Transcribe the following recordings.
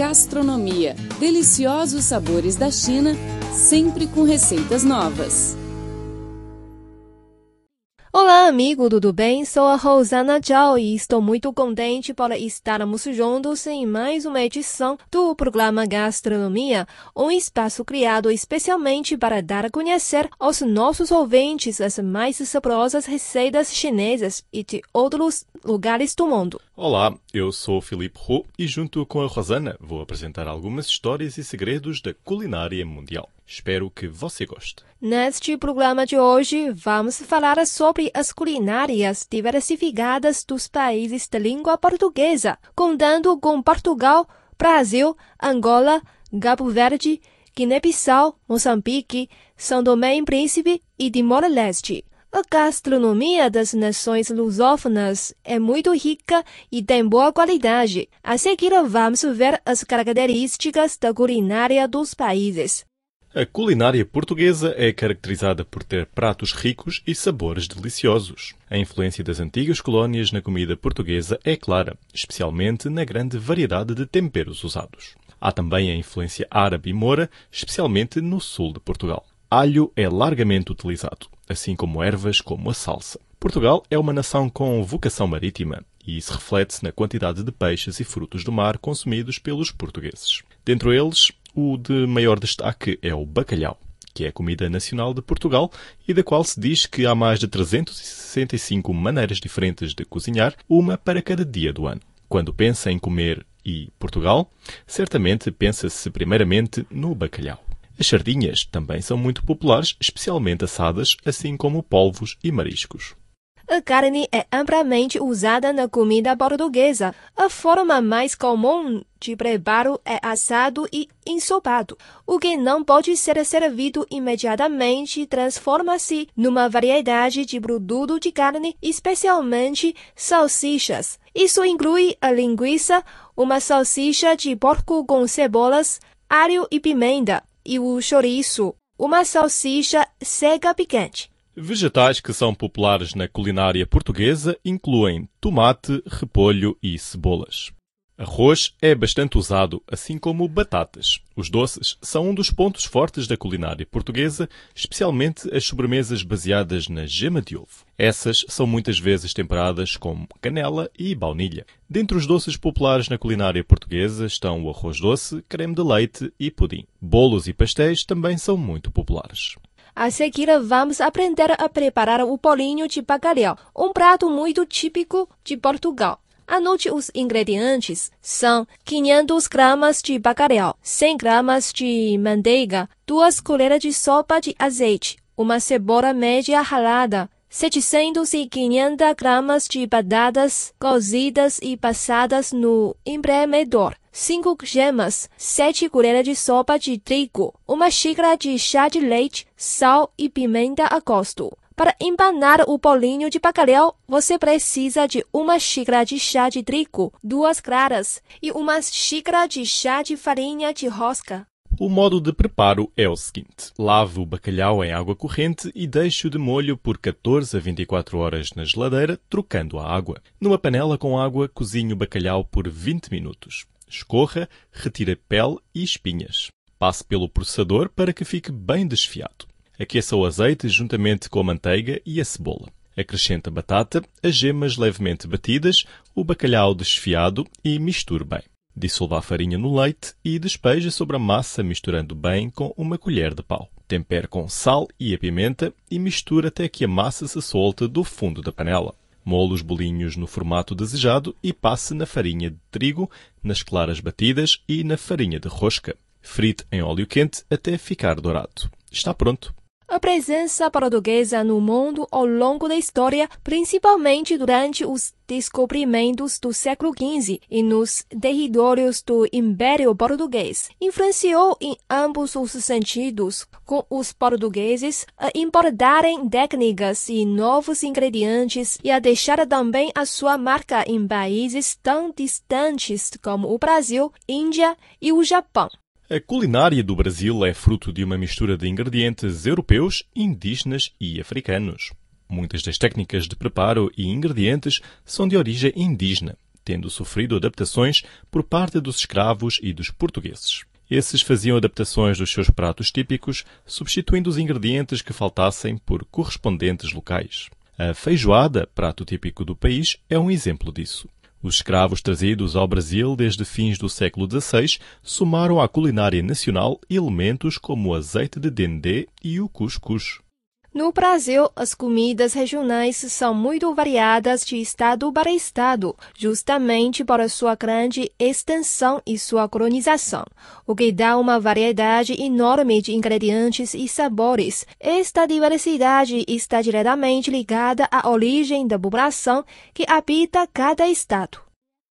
Gastronomia. Deliciosos sabores da China, sempre com receitas novas. Olá, amigo, tudo bem? Sou a Rosana Zhao e estou muito contente por estarmos juntos em mais uma edição do programa Gastronomia, um espaço criado especialmente para dar a conhecer aos nossos ouvintes as mais saborosas receitas chinesas e de outros lugares do mundo. Olá, eu sou Filipe Roux e junto com a Rosana vou apresentar algumas histórias e segredos da culinária mundial. Espero que você goste. Neste programa de hoje, vamos falar sobre as culinárias diversificadas dos países de língua portuguesa, contando com Portugal, Brasil, Angola, Cabo Verde, Guiné-Bissau, Moçambique, São Tomé e Príncipe e Timor-Leste. A gastronomia das nações lusófonas é muito rica e tem boa qualidade. A seguir, vamos ver as características da culinária dos países. A culinária portuguesa é caracterizada por ter pratos ricos e sabores deliciosos. A influência das antigas colónias na comida portuguesa é clara, especialmente na grande variedade de temperos usados. Há também a influência árabe e moura, especialmente no sul de Portugal. Alho é largamente utilizado, assim como ervas como a salsa. Portugal é uma nação com vocação marítima e isso reflete-se na quantidade de peixes e frutos do mar consumidos pelos portugueses. Dentre eles, o de maior destaque é o bacalhau, que é a comida nacional de Portugal e da qual se diz que há mais de 365 maneiras diferentes de cozinhar, uma para cada dia do ano. Quando pensa em comer e Portugal, certamente pensa-se primeiramente no bacalhau. As sardinhas também são muito populares, especialmente assadas, assim como polvos e mariscos. A carne é amplamente usada na comida portuguesa. A forma mais comum de preparo é assado e ensopado. O que não pode ser servido imediatamente transforma-se numa variedade de produto de carne, especialmente salsichas. Isso inclui a linguiça, uma salsicha de porco com cebolas, alho e pimenta, e o chouriço, uma salsicha seca picante. Vegetais que são populares na culinária portuguesa incluem tomate, repolho e cebolas. Arroz é bastante usado, assim como batatas. Os doces são um dos pontos fortes da culinária portuguesa, especialmente as sobremesas baseadas na gema de ovo. Essas são muitas vezes temperadas com canela e baunilha. Dentre os doces populares na culinária portuguesa estão o arroz doce, creme de leite e pudim. Bolos e pastéis também são muito populares. A seguir, vamos aprender a preparar o bolinho de bacalhau, um prato muito típico de Portugal. Anote os ingredientes. São 500 gramas de bacalhau, 100 gramas de manteiga, 2 colheres de sopa de azeite, uma cebola média ralada, 750 gramas de batatas cozidas e passadas no espremedor, 5 gemas, 7 colheres de sopa de trigo, uma xícara de chá de leite, sal e pimenta a gosto. Para empanar o bolinho de bacalhau, você precisa de uma xícara de chá de trigo, duas claras e uma xícara de chá de farinha de rosca. O modo de preparo é o seguinte: lave o bacalhau em água corrente e deixe-o de molho por 14 a 24 horas na geladeira, trocando a água. Numa panela com água, cozinhe o bacalhau por 20 minutos. Escorra, retire pele e espinhas. Passe pelo processador para que fique bem desfiado. Aqueça o azeite juntamente com a manteiga e a cebola. Acrescente a batata, as gemas levemente batidas, o bacalhau desfiado e misture bem. Dissolva a farinha no leite e despeje sobre a massa misturando bem com uma colher de pau. Tempere com sal e a pimenta e misture até que a massa se solte do fundo da panela. Mole os bolinhos no formato desejado e passe na farinha de trigo, nas claras batidas e na farinha de rosca. Frite em óleo quente até ficar dourado. Está pronto! A presença portuguesa no mundo ao longo da história, principalmente durante os descobrimentos do século XV e nos territórios do Império Português, influenciou em ambos os sentidos, com os portugueses a importarem técnicas e novos ingredientes e a deixar também a sua marca em países tão distantes como o Brasil, Índia e o Japão. A culinária do Brasil é fruto de uma mistura de ingredientes europeus, indígenas e africanos. Muitas das técnicas de preparo e ingredientes são de origem indígena. tendo sofrido adaptações por parte dos escravos e dos portugueses. Esses faziam adaptações dos seus pratos típicos, substituindo os ingredientes que faltassem por correspondentes locais. A feijoada, prato típico do país, é um exemplo disso. Os escravos trazidos ao Brasil desde fins do século XVI somaram à culinária nacional elementos como o azeite de dendê e o cuscuz. No Brasil, as comidas regionais são muito variadas de estado para estado, justamente por sua grande extensão e sua colonização, o que dá uma variedade enorme de ingredientes e sabores. Esta diversidade está diretamente ligada à origem da população que habita cada estado.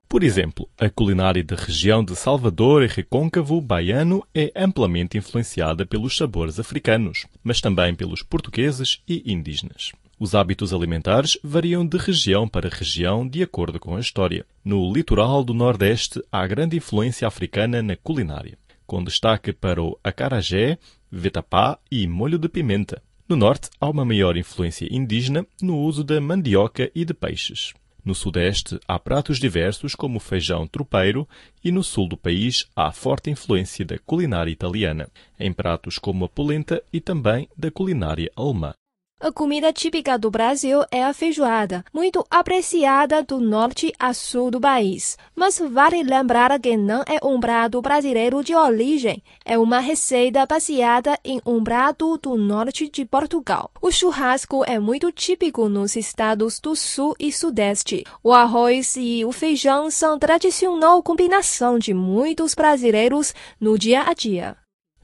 Por exemplo, a culinária da região de Salvador e Recôncavo baiano é amplamente influenciada pelos sabores africanos, mas também pelos portugueses e indígenas. Os hábitos alimentares variam de região para região de acordo com a história. No litoral do Nordeste há grande influência africana na culinária, com destaque para o acarajé, vetapá e molho de pimenta. No Norte há uma maior influência indígena no uso da mandioca e de peixes. No Sudeste há pratos diversos como o feijão tropeiro e no sul do país há forte influência da culinária italiana, em pratos como a polenta e também da culinária alemã. A comida típica do Brasil é a feijoada, muito apreciada do norte a sul do país. Mas vale lembrar que não é um prato brasileiro de origem, é uma receita baseada em um prato do norte de Portugal. O churrasco é muito típico nos estados do sul e sudeste. O arroz e o feijão são tradicional combinação de muitos brasileiros no dia a dia.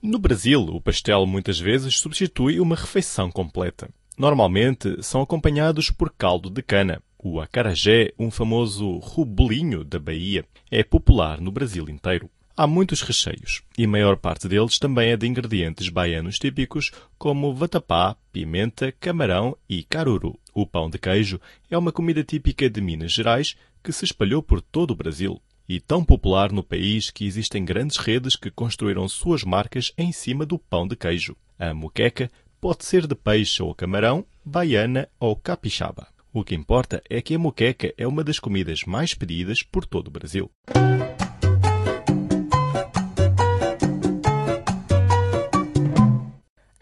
No Brasil, o pastel muitas vezes substitui uma refeição completa. Normalmente são acompanhados por caldo de cana. O acarajé, um famoso rubelinho da Bahia, é popular no Brasil inteiro. Há muitos recheios, e a maior parte deles também é de ingredientes baianos típicos, como vatapá, pimenta, camarão e caruru. O pão de queijo é uma comida típica de Minas Gerais que se espalhou por todo o Brasil e tão popular no país que existem grandes redes que construíram suas marcas em cima do pão de queijo. A moqueca Pode ser de peixe ou camarão, baiana ou capixaba. O que importa é que a moqueca é uma das comidas mais pedidas por todo o Brasil.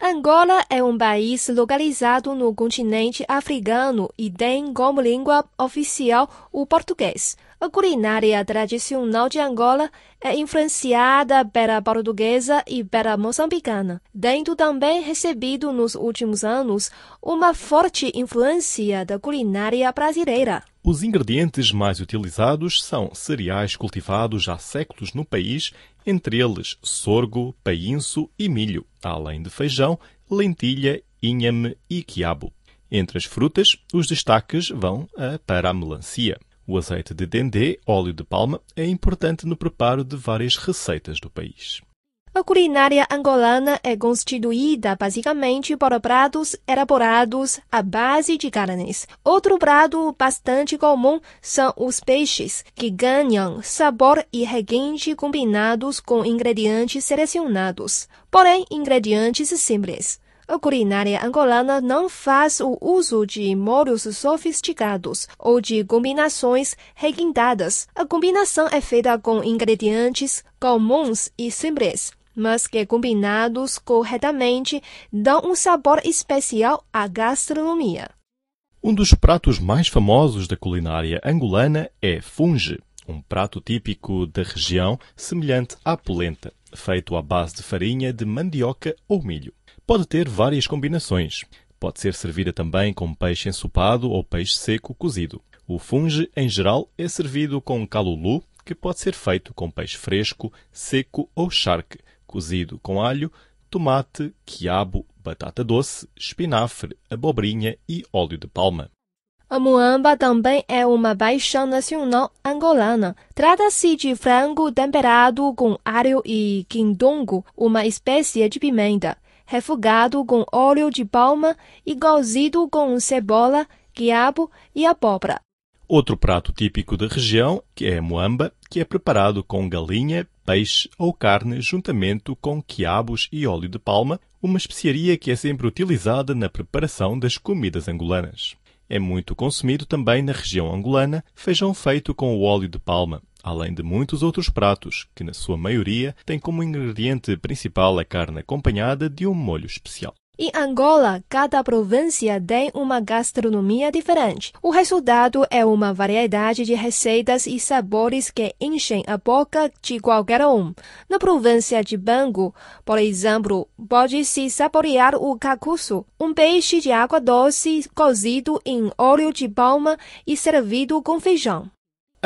Angola é um país localizado no continente africano e tem como língua oficial o português. A culinária tradicional de Angola é influenciada pela portuguesa e pela moçambicana, tendo também recebido nos últimos anos uma forte influência da culinária brasileira. Os ingredientes mais utilizados são cereais cultivados há séculos no país, entre eles sorgo, painço e milho, além de feijão, lentilha, inhame e quiabo. Entre as frutas, os destaques vão para a melancia. O azeite de dendê, óleo de palma, é importante no preparo de várias receitas do país. A culinária angolana é constituída basicamente por pratos elaborados à base de carnes. Outro prato bastante comum são os peixes, que ganham sabor e requinte combinados com ingredientes selecionados, porém ingredientes simples. A culinária angolana não faz o uso de molhos sofisticados ou de combinações requintadas. A combinação é feita com ingredientes comuns e simples, mas que combinados corretamente dão um sabor especial à gastronomia. Um dos pratos mais famosos da culinária angolana é funge, um prato típico da região semelhante à polenta, feito à base de farinha de mandioca ou milho. Pode ter várias combinações. Pode ser servida também com peixe ensopado ou peixe seco cozido. O funge, em geral, é servido com calulu, que pode ser feito com peixe fresco, seco ou charque, cozido com alho, tomate, quiabo, batata doce, espinafre, abobrinha e óleo de palma. A muamba também é uma paixão nacional angolana. Trata-se de frango temperado com alho e quindongo, uma espécie de pimenta refogado com óleo de palma e cozido com cebola, quiabo e abóbora. Outro prato típico da região, que é a moamba, que é preparado com galinha, peixe ou carne juntamente com quiabos e óleo de palma, uma especiaria que é sempre utilizada na preparação das comidas angolanas. É muito consumido também na região angolana feijão feito com o óleo de palma, além de muitos outros pratos, que na sua maioria têm como ingrediente principal a carne acompanhada de um molho especial. Em Angola, cada província tem uma gastronomia diferente. O resultado é uma variedade de receitas e sabores que enchem a boca de qualquer um. Na província de Bangu, por exemplo, pode-se saborear o cacuço, um peixe de água doce cozido em óleo de palma e servido com feijão.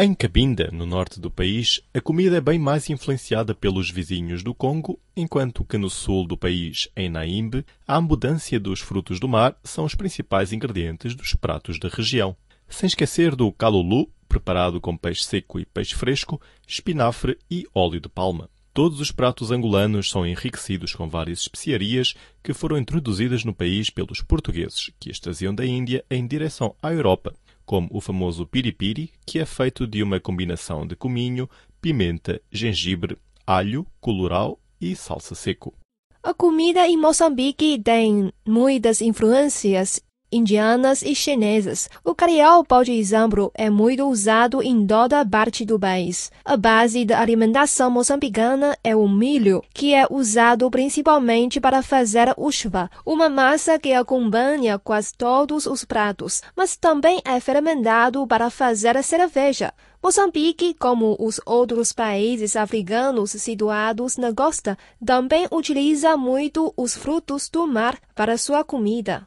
Em Cabinda, no norte do país, a comida é bem mais influenciada pelos vizinhos do Congo, enquanto que no sul do país, em Naimbe, a abundância dos frutos do mar são os principais ingredientes dos pratos da região. Sem esquecer do calulu, preparado com peixe seco e peixe fresco, espinafre e óleo de palma. Todos os pratos angolanos são enriquecidos com várias especiarias que foram introduzidas no país pelos portugueses, que as traziam da Índia em direção à Europa como o famoso piripiri, que é feito de uma combinação de cominho, pimenta, gengibre, alho, colorau e salsa seco. A comida em Moçambique tem muitas influências indianas e chinesas. O carial, por exemplo, é muito usado em toda parte do país. A base da alimentação moçambicana é o milho, que é usado principalmente para fazer ushva, uma massa que acompanha quase todos os pratos, mas também é fermentado para fazer cerveja. Moçambique, como os outros países africanos situados na costa, também utiliza muito os frutos do mar para sua comida.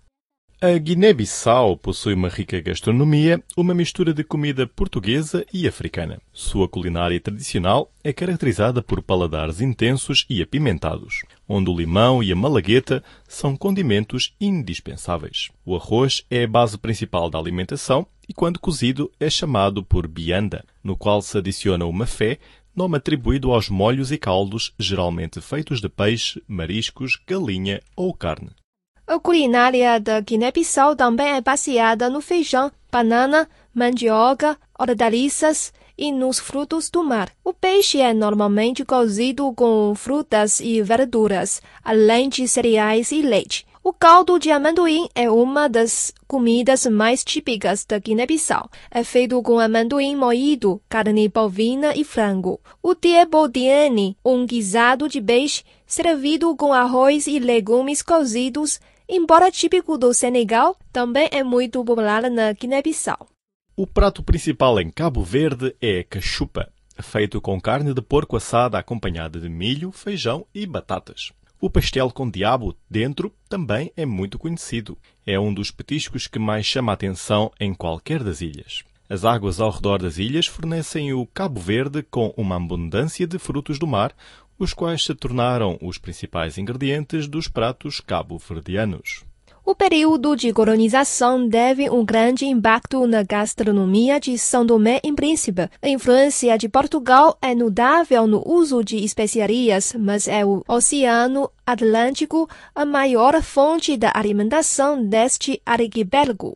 A Guiné-Bissau possui uma rica gastronomia, uma mistura de comida portuguesa e africana. Sua culinária tradicional é caracterizada por paladares intensos e apimentados, onde o limão e a malagueta são condimentos indispensáveis. O arroz é a base principal da alimentação e, quando cozido, é chamado por bianda, no qual se adiciona o mafé, nome atribuído aos molhos e caldos geralmente feitos de peixe, mariscos, galinha ou carne. A culinária da Guiné-Bissau também é baseada no feijão, banana, mandioca, hortaliças e nos frutos do mar. O peixe é normalmente cozido com frutas e verduras, além de cereais e leite. O caldo de amendoim é uma das comidas mais típicas da Guiné-Bissau. É feito com amendoim moído, carne bovina e frango. O tiebodiene, um guisado de peixe, servido com arroz e legumes cozidos, embora típico do Senegal, também é muito popular na Guiné-Bissau. O prato principal em Cabo Verde é cachupa, feito com carne de porco assada acompanhada de milho, feijão e batatas. O pastel com diabo dentro também é muito conhecido. É um dos petiscos que mais chama a atenção em qualquer das ilhas. As águas ao redor das ilhas fornecem o Cabo Verde com uma abundância de frutos do mar, os quais se tornaram os principais ingredientes dos pratos cabo-verdianos. O período de colonização teve um grande impacto na gastronomia de São Tomé e Príncipe. A influência de Portugal é notável no uso de especiarias, mas é o Oceano Atlântico a maior fonte da alimentação deste arquipélago.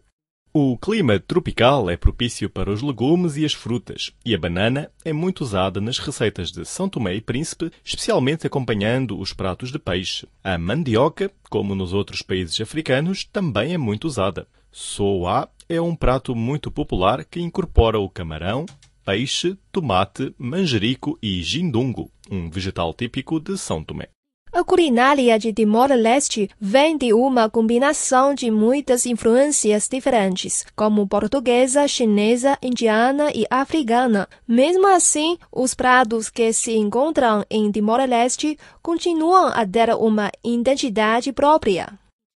O clima tropical é propício para os legumes e as frutas, e a banana é muito usada nas receitas de São Tomé e Príncipe, especialmente acompanhando os pratos de peixe. A mandioca, como nos outros países africanos, também é muito usada. Soa é um prato muito popular que incorpora o camarão, peixe, tomate, manjerico e gindungo, um vegetal típico de São Tomé. A culinária de Timor-Leste vem de uma combinação de muitas influências diferentes, como portuguesa, chinesa, indiana e africana. Mesmo assim, os pratos que se encontram em Timor-Leste continuam a ter uma identidade própria.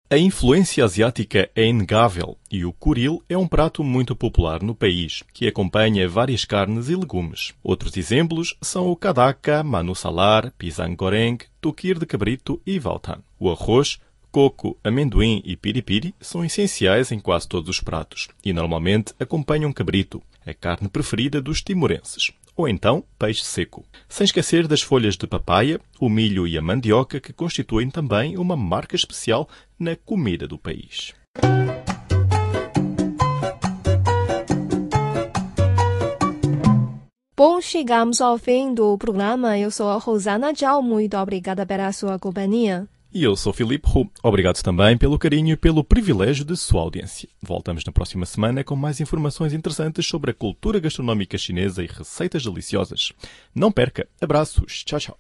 A influência asiática é inegável e o curil é um prato muito popular no país, que acompanha várias carnes e legumes. Outros exemplos são o kadaka, manu salar, pisang goreng, tukir de cabrito e valtan. O arroz, coco, amendoim e piripiri são essenciais em quase todos os pratos e normalmente acompanham cabrito, a carne preferida dos timorenses ou então peixe seco. Sem esquecer das folhas de papaya, o milho e a mandioca, que constituem também uma marca especial na comida do país. Bom, chegamos ao fim do programa. Eu sou a Rosana Tchau. Muito obrigada pela sua companhia. E eu sou Filipe Hu. Obrigado também pelo carinho e pelo privilégio de sua audiência. Voltamos na próxima semana com mais informações interessantes sobre a cultura gastronómica chinesa e receitas deliciosas. Não perca. Abraços. Tchau, tchau.